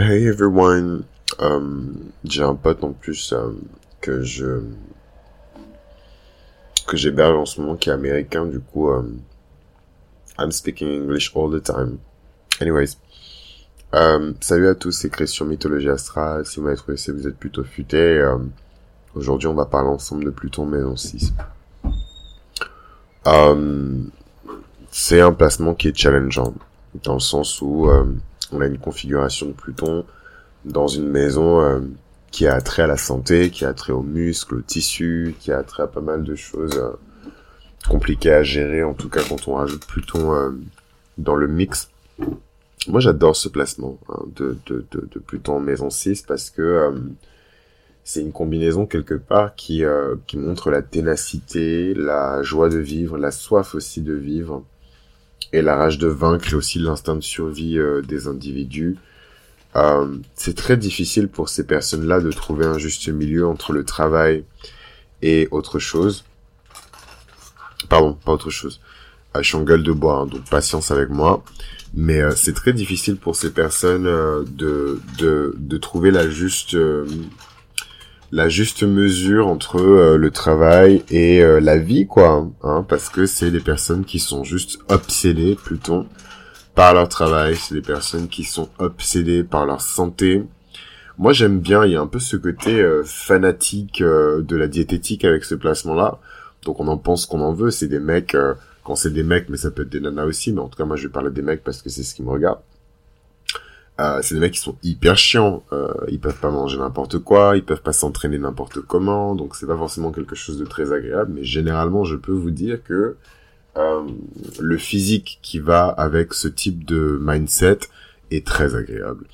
Hey everyone, euh, j'ai un pote en plus euh, que je que j'héberge en ce moment qui est américain du coup euh, I'm speaking English all the time. Anyways, euh, salut à tous, c'est Christian Mythologie Astrale. Si vous m'avez trouvé, c'est vous êtes plutôt futé. Euh, Aujourd'hui, on va parler ensemble de Pluton Maison 6. Euh, c'est un placement qui est challengeant dans le sens où on a une configuration de Pluton dans une maison euh, qui a trait à la santé, qui a trait aux muscles, aux tissus, qui a trait à pas mal de choses euh, compliquées à gérer, en tout cas quand on rajoute Pluton euh, dans le mix. Moi j'adore ce placement hein, de, de, de, Pluton en maison 6 parce que c'est une combinaison quelque part qui, qui montre la ténacité, la joie de vivre, la soif aussi de vivre et la rage de vaincre et aussi l'instinct de survie euh, des individus. Euh, c'est très difficile pour ces personnes-là de trouver un juste milieu entre le travail et autre chose. Pardon, pas autre chose. Euh, je suis en gueule de bois, hein, donc patience avec moi. Mais euh, c'est très difficile pour ces personnes euh, de, de, de trouver la juste la juste mesure entre euh, le travail et euh, la vie, quoi. Hein, parce que c'est des personnes qui sont juste obsédées, plutôt, par leur travail. C'est des personnes qui sont obsédées par leur santé. Moi, j'aime bien, il y a un peu ce côté euh, fanatique de la diététique avec ce placement-là. Donc, on en pense qu'on en veut. C'est des mecs, quand c'est des mecs, mais ça peut être des nanas aussi. Mais en tout cas, moi, je vais parler des mecs parce que c'est ce qui me regarde euh, c'est des mecs qui sont hyper chiants. Euh, ils peuvent pas manger n'importe quoi, ils peuvent pas s'entraîner n'importe comment, donc c'est pas forcément quelque chose de très agréable. Mais généralement, je peux vous dire que euh, le physique qui va avec ce type de mindset est très agréable.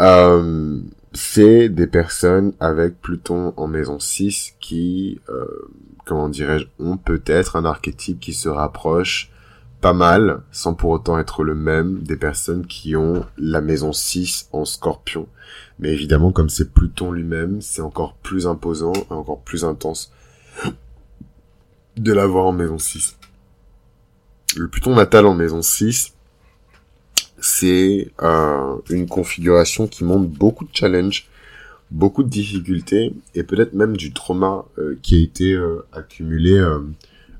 Euh, c'est des personnes avec Pluton en maison 6 qui, comment dirais-je, ont peut-être un archétype qui se rapproche pas mal, sans pour autant être le même, des personnes qui ont la maison 6 en scorpion. Mais évidemment, comme c'est Pluton lui-même, c'est encore plus imposant encore plus intense de l'avoir en maison 6. Le Pluton natal en maison 6, c'est euh, une configuration qui montre beaucoup de challenges, beaucoup de difficultés et peut-être même du trauma euh, qui a été euh, accumulé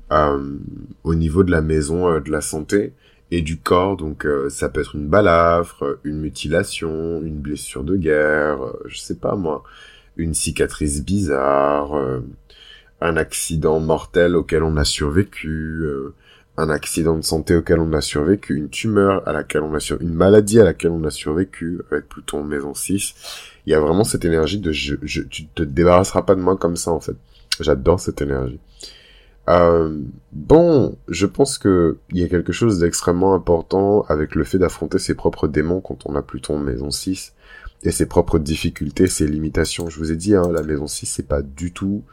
au niveau de la maison euh, de la santé et du corps. Donc euh, ça peut être une balafre, une mutilation, une blessure de guerre, je sais pas moi, une cicatrice bizarre, un accident mortel auquel on a survécu, un accident de santé auquel on a survécu, une tumeur à laquelle on a survécu, une maladie à laquelle on a survécu avec Pluton maison 6. Il y a vraiment cette énergie de je, je, tu te débarrasseras pas de moi comme ça en fait. J'adore cette énergie. Euh, bon, je pense que il y a quelque chose d'extrêmement important avec le fait d'affronter ses propres démons quand on a Pluton maison 6 et ses propres difficultés, ses limitations. Je vous ai dit, hein, la maison 6, c'est pas du tout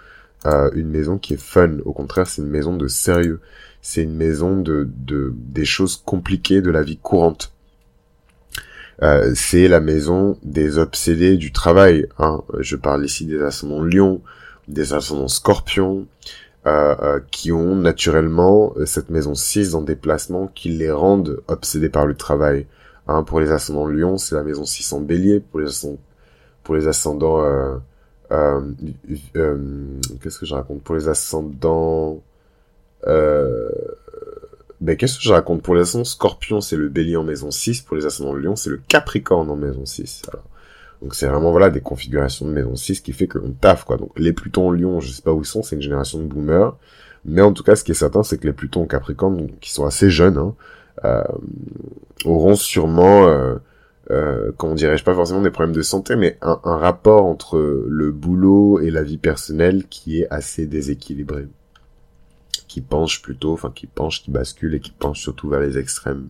euh, une maison qui est fun. Au contraire, c'est une maison de sérieux. C'est une maison de, de des choses compliquées de la vie courante. Euh, c'est la maison des obsédés du travail. Hein. Je parle ici des ascendants lion, des ascendants scorpions, euh, euh, qui ont naturellement euh, cette maison 6 dans des placements qui les rendent obsédés par le travail. Hein, pour les ascendants Lion, c'est la maison 6 en bélier. Pour les ascendants, pour les ascendants euh, qu'est-ce que je raconte? Pour les ascendants... Ben, qu'est-ce que je raconte? Pour les ascendants Scorpion, c'est le bélier en maison 6. Pour les ascendants Lion, c'est le Capricorne en maison 6. Alors, donc c'est vraiment voilà des configurations de maison 6 qui fait que l'on taffe quoi. Donc les Plutons Lion, je sais pas où ils sont, c'est une génération de boomers. Mais en tout cas, ce qui est certain, c'est que les Plutons Capricorne, qui sont assez jeunes, hein, euh, auront sûrement, euh, euh, comment dirais-je, pas forcément des problèmes de santé, mais un, un, rapport entre le boulot et la vie personnelle qui est assez déséquilibré, qui penche plutôt, enfin qui penche, qui bascule et qui penche surtout vers les extrêmes.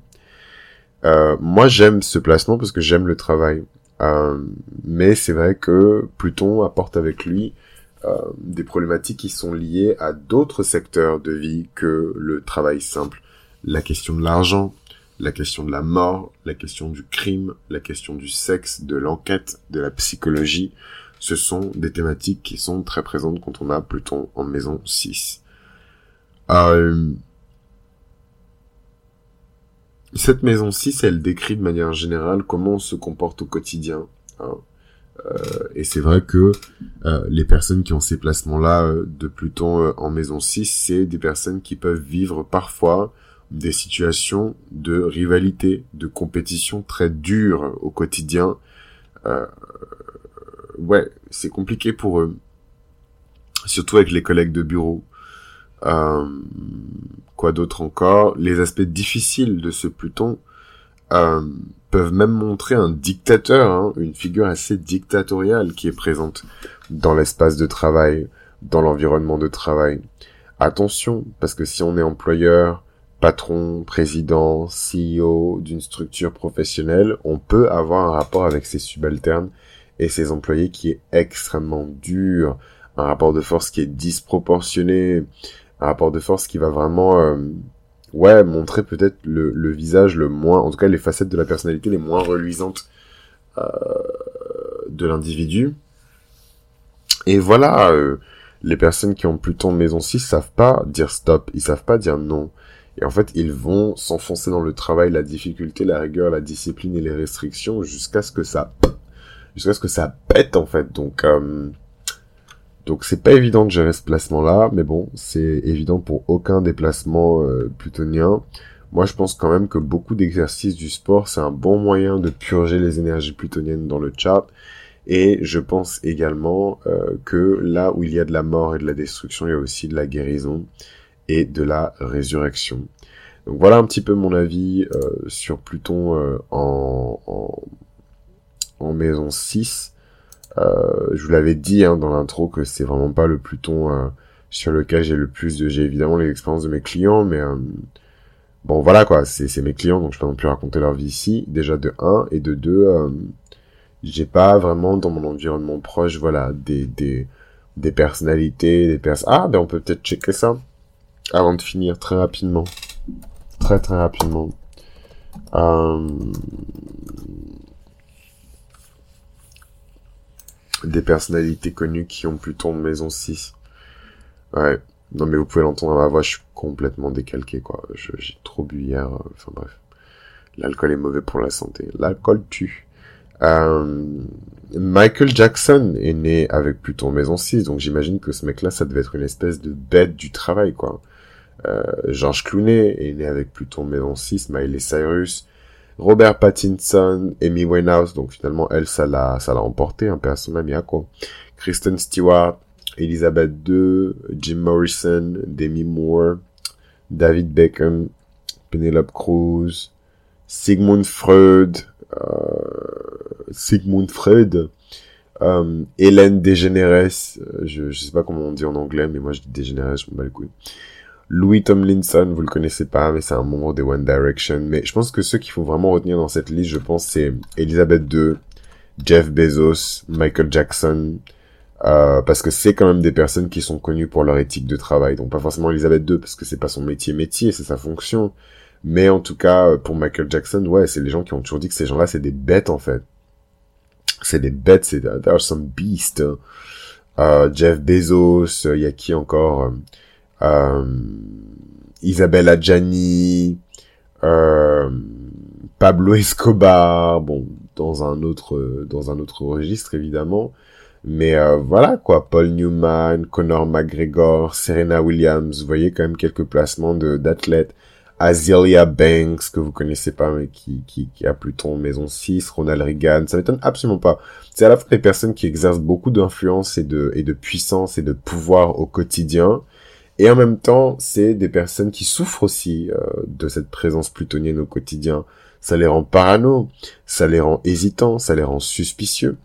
Euh, moi, j'aime ce placement parce que j'aime le travail. Euh, mais c'est vrai que Pluton apporte avec lui euh, des problématiques qui sont liées à d'autres secteurs de vie que le travail simple. La question de l'argent, la question de la mort, la question du crime, la question du sexe, de l'enquête, de la psychologie. Ce sont des thématiques qui sont très présentes quand on a Pluton en maison 6. Euh, cette maison 6, elle décrit de manière générale comment on se comporte au quotidien. Hein. Euh, et c'est vrai que euh, les personnes qui ont ces placements-là euh, de Pluton en maison 6, c'est des personnes qui peuvent vivre parfois des situations de rivalité, de compétition très dures au quotidien. ouais, c'est compliqué pour eux. Surtout avec les collègues de bureau. Quoi d'autre encore? Les aspects difficiles de ce Pluton peuvent même montrer un dictateur, hein, une figure assez dictatoriale qui est présente dans l'espace de travail, dans l'environnement de travail. Attention, parce que si on est employeur, patron, président, CEO d'une structure professionnelle, on peut avoir un rapport avec ses subalternes et ses employés qui est extrêmement dur, un rapport de force qui est disproportionné, un rapport de force qui va vraiment euh, ouais, montrer peut-être le, le, visage le moins, en tout cas les facettes de la personnalité les moins reluisantes euh, de l'individu. Et voilà, euh, les personnes qui ont Pluton maison 6 savent pas dire stop, ils savent pas dire non. Et en fait, ils vont s'enfoncer dans le travail, la difficulté, la rigueur, la discipline et les restrictions jusqu'à ce que ça, jusqu'à ce que ça pète en fait. Donc, euh, donc c'est pas évident de gérer ce placement-là, mais bon, c'est évident pour aucun déplacement euh, plutonien. Moi, je pense quand même que beaucoup d'exercices du sport, c'est un bon moyen de purger les énergies plutoniennes dans le chat. Et je pense également euh, que là où il y a de la mort et de la destruction, il y a aussi de la guérison et de la résurrection. Donc voilà un petit peu mon avis euh, sur Pluton en, en, en, maison 6. Euh, je vous l'avais dit hein, dans l'intro que c'est vraiment pas le Pluton euh, sur lequel j'ai le plus de... J'ai évidemment les expériences de mes clients, mais euh, bon voilà quoi, c'est mes clients, donc je peux non plus raconter leur vie ici. Déjà de 1 et de 2, j'ai pas vraiment dans mon environnement proche, voilà, des, des, des personnalités, des personnes... Ah, ben on peut peut-être checker ça avant de finir très rapidement. Très très rapidement. Euh des personnalités connues qui ont Pluton de maison 6. Ouais. Non mais vous pouvez l'entendre à ma voix, je suis complètement décalqué quoi. J'ai trop bu hier. Euh, enfin bref. L'alcool est mauvais pour la santé. L'alcool tue. Euh, Michael Jackson est né avec Pluton maison 6, donc j'imagine que ce mec-là, ça devait être une espèce de bête du travail, quoi. Euh, Georges Clooney est né avec Pluton maison 6, Miley Cyrus, Robert Pattinson, Amy Winehouse, donc finalement elle ça l'a ça l'a emporté un peu à. Kristen Stewart, Elizabeth II, Jim Morrison, Demi Moore, David Beckham, Penelope Cruz, Sigmund Freud, euh, Sigmund Freud, euh, Hélène DeGeneres, euh, je, sais pas comment on dit en anglais, mais moi je dis DeGeneres, je me bats les. Louis Tomlinson, vous le connaissez pas, mais c'est un membre des One Direction. Mais je pense que ceux qu'il faut vraiment retenir dans cette liste, je pense, c'est Elizabeth II, Jeff Bezos, Michael Jackson, euh, parce que c'est quand même des personnes qui sont connues pour leur éthique de travail. Donc pas forcément Elizabeth II, parce que c'est pas son métier métier, c'est sa fonction. Mais en tout cas, pour Michael Jackson, ouais, c'est les gens qui ont toujours dit que ces gens-là, c'est des bêtes, en fait. C'est des bêtes, c'est, there are some beasts. Euh, Jeff Bezos, il y a qui encore? Euh, Isabelle Adjani, euh, Pablo Escobar, bon, dans un autre, dans un autre registre évidemment. Mais euh, voilà quoi, Paul Newman, Conor McGregor, Serena Williams, vous voyez quand même quelques placements d'athlètes. Azealia Banks, que vous connaissez pas, mais qui, qui, qui a Pluton Maison 6, Ronald Reagan, ça m'étonne absolument pas. C'est à la fois des personnes qui exercent beaucoup d'influence et de, et de puissance et de pouvoir au quotidien, et en même temps, c'est des personnes qui souffrent aussi euh, de cette présence plutonienne au quotidien. Ça les rend parano, ça les rend hésitants, ça les rend suspicieux.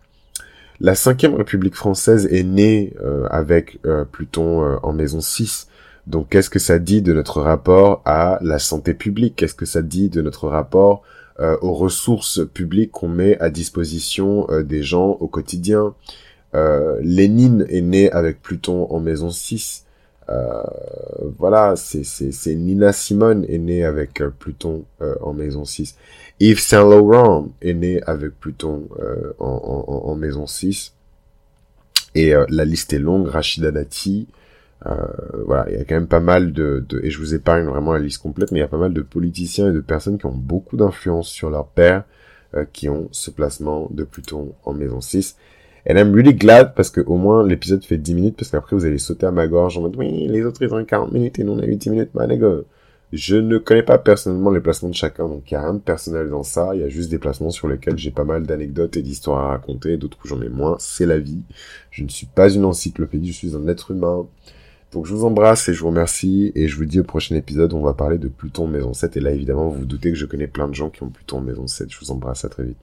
La cinquième République française est née euh, avec euh, Pluton en maison 6. Donc qu'est-ce que ça dit de notre rapport à la santé publique? Qu'est-ce que ça dit de notre rapport aux ressources publiques qu'on met à disposition des gens au quotidien? Lénine est né avec Pluton en maison 6. Euh, voilà, c'est Nina Simone est née avec euh, Pluton euh, en maison 6. Yves Saint Laurent est né avec Pluton en, en, en, maison 6. Et la liste est longue. Rachida Dati, Euh, voilà, il y a quand même pas mal de, de, et je vous épargne vraiment la liste complète, mais il y a pas mal de politiciens et de personnes qui ont beaucoup d'influence sur leur père, euh, qui ont ce placement de Pluton en maison 6. And I'm really glad parce que au moins l'épisode fait 10 minutes parce qu'après vous allez sauter à ma gorge en mode oui, les autres ils ont 40 minutes et nous on a eu 10 minutes, man, Je ne connais pas personnellement les placements de chacun, donc il n'y a rien de personnel dans ça, il y a juste des placements sur lesquels j'ai pas mal d'anecdotes et d'histoires à raconter, d'autres où j'en ai moins, c'est la vie. Je ne suis pas une encyclopédie, je suis un être humain. Donc je vous embrasse et je vous remercie et je vous dis au prochain épisode, on va parler de Pluton maison 7 et là évidemment vous vous doutez que je connais plein de gens qui ont Pluton maison 7. Je vous embrasse, à très vite.